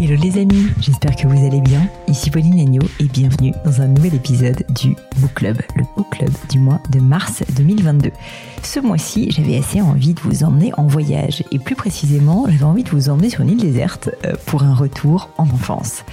Hello les amis, j'espère que vous allez bien. Ici Pauline Agneau et bienvenue dans un nouvel épisode du Book Club, le Book Club du mois de mars 2022. Ce mois-ci, j'avais assez envie de vous emmener en voyage et plus précisément, j'avais envie de vous emmener sur une île déserte euh, pour un retour en enfance.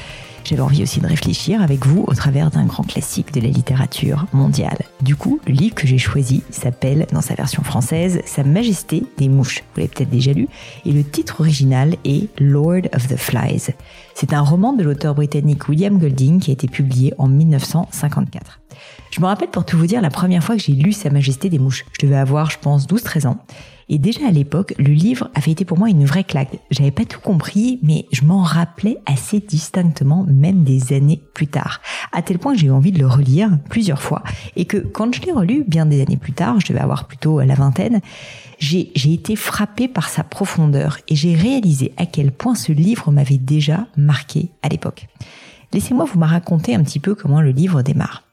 J'avais envie aussi de réfléchir avec vous au travers d'un grand classique de la littérature mondiale. Du coup, le livre que j'ai choisi s'appelle, dans sa version française, Sa Majesté des mouches. Vous l'avez peut-être déjà lu. Et le titre original est Lord of the Flies. C'est un roman de l'auteur britannique William Golding qui a été publié en 1954. Je me rappelle pour tout vous dire la première fois que j'ai lu Sa Majesté des mouches. Je devais avoir, je pense, 12-13 ans. Et déjà à l'époque, le livre avait été pour moi une vraie claque. J'avais pas tout compris, mais je m'en rappelais assez distinctement, même des années plus tard. À tel point que j'ai eu envie de le relire plusieurs fois. Et que quand je l'ai relu, bien des années plus tard, je devais avoir plutôt la vingtaine, j'ai été frappée par sa profondeur et j'ai réalisé à quel point ce livre m'avait déjà marqué à l'époque. Laissez-moi vous raconter un petit peu comment le livre démarre.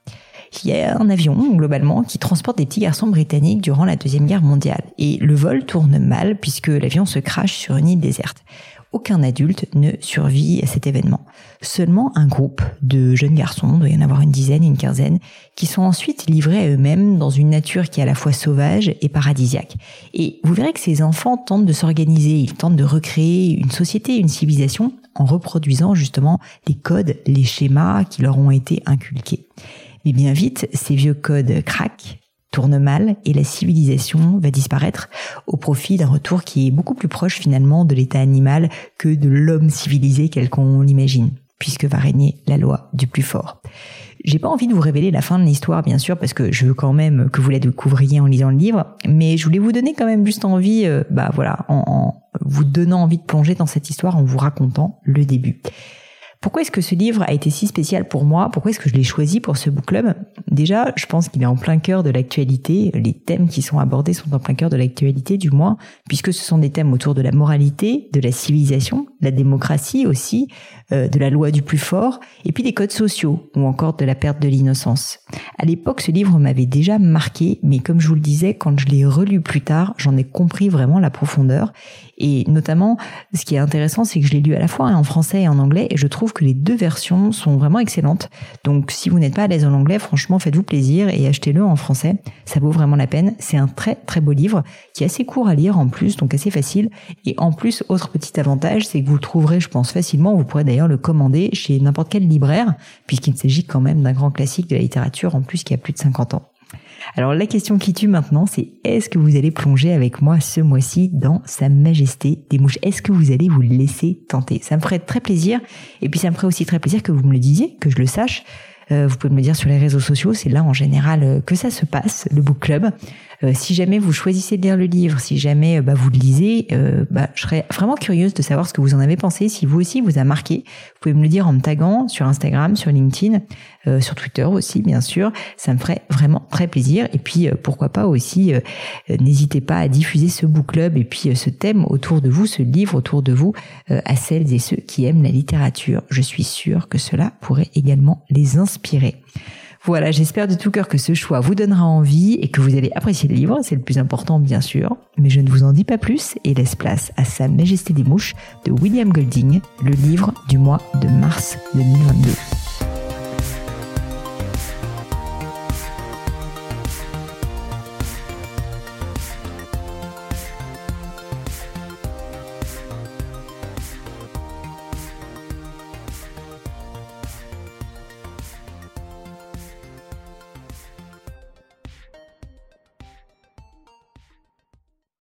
Il y a un avion, globalement, qui transporte des petits garçons britanniques durant la Deuxième Guerre mondiale. Et le vol tourne mal puisque l'avion se crache sur une île déserte. Aucun adulte ne survit à cet événement. Seulement un groupe de jeunes garçons, il doit y en avoir une dizaine, une quinzaine, qui sont ensuite livrés à eux-mêmes dans une nature qui est à la fois sauvage et paradisiaque. Et vous verrez que ces enfants tentent de s'organiser, ils tentent de recréer une société, une civilisation en reproduisant justement les codes, les schémas qui leur ont été inculqués. Mais bien vite, ces vieux codes craquent, tournent mal et la civilisation va disparaître au profit d'un retour qui est beaucoup plus proche finalement de l'état animal que de l'homme civilisé tel qu'on l'imagine, puisque va régner la loi du plus fort. J'ai pas envie de vous révéler la fin de l'histoire, bien sûr, parce que je veux quand même que vous la découvriez en lisant le livre, mais je voulais vous donner quand même juste envie, euh, bah voilà, en, en vous donnant envie de plonger dans cette histoire en vous racontant le début. Pourquoi est-ce que ce livre a été si spécial pour moi? Pourquoi est-ce que je l'ai choisi pour ce book club? Déjà, je pense qu'il est en plein cœur de l'actualité. Les thèmes qui sont abordés sont en plein cœur de l'actualité, du moins, puisque ce sont des thèmes autour de la moralité, de la civilisation, la démocratie aussi, euh, de la loi du plus fort, et puis des codes sociaux, ou encore de la perte de l'innocence. À l'époque, ce livre m'avait déjà marqué, mais comme je vous le disais, quand je l'ai relu plus tard, j'en ai compris vraiment la profondeur. Et notamment, ce qui est intéressant, c'est que je l'ai lu à la fois en français et en anglais, et je trouve que les deux versions sont vraiment excellentes. Donc, si vous n'êtes pas à l'aise en anglais, franchement, faites-vous plaisir et achetez-le en français. Ça vaut vraiment la peine. C'est un très très beau livre qui est assez court à lire en plus, donc assez facile. Et en plus, autre petit avantage, c'est que vous le trouverez, je pense, facilement. Vous pourrez d'ailleurs le commander chez n'importe quel libraire, puisqu'il s'agit quand même d'un grand classique de la littérature, en plus qui a plus de 50 ans. Alors la question qui tue maintenant, c'est est-ce que vous allez plonger avec moi ce mois-ci dans Sa Majesté des Mouches? Est-ce que vous allez vous laisser tenter? Ça me ferait très plaisir, et puis ça me ferait aussi très plaisir que vous me le disiez, que je le sache. Euh, vous pouvez me le dire sur les réseaux sociaux, c'est là en général euh, que ça se passe, le book club. Euh, si jamais vous choisissez de lire le livre, si jamais bah, vous le lisez, bah, je serais vraiment curieuse de savoir ce que vous en avez pensé, si vous aussi vous a marqué. Vous pouvez me le dire en me taguant sur Instagram, sur LinkedIn, sur Twitter aussi bien sûr. Ça me ferait vraiment très plaisir. Et puis pourquoi pas aussi, n'hésitez pas à diffuser ce book club et puis ce thème autour de vous, ce livre autour de vous, à celles et ceux qui aiment la littérature. Je suis sûre que cela pourrait également les inspirer. Voilà, j'espère de tout cœur que ce choix vous donnera envie et que vous allez apprécier le livre, c'est le plus important bien sûr. Mais je ne vous en dis pas plus et laisse place à Sa Majesté des Mouches de William Golding, le livre du mois de mars 2022.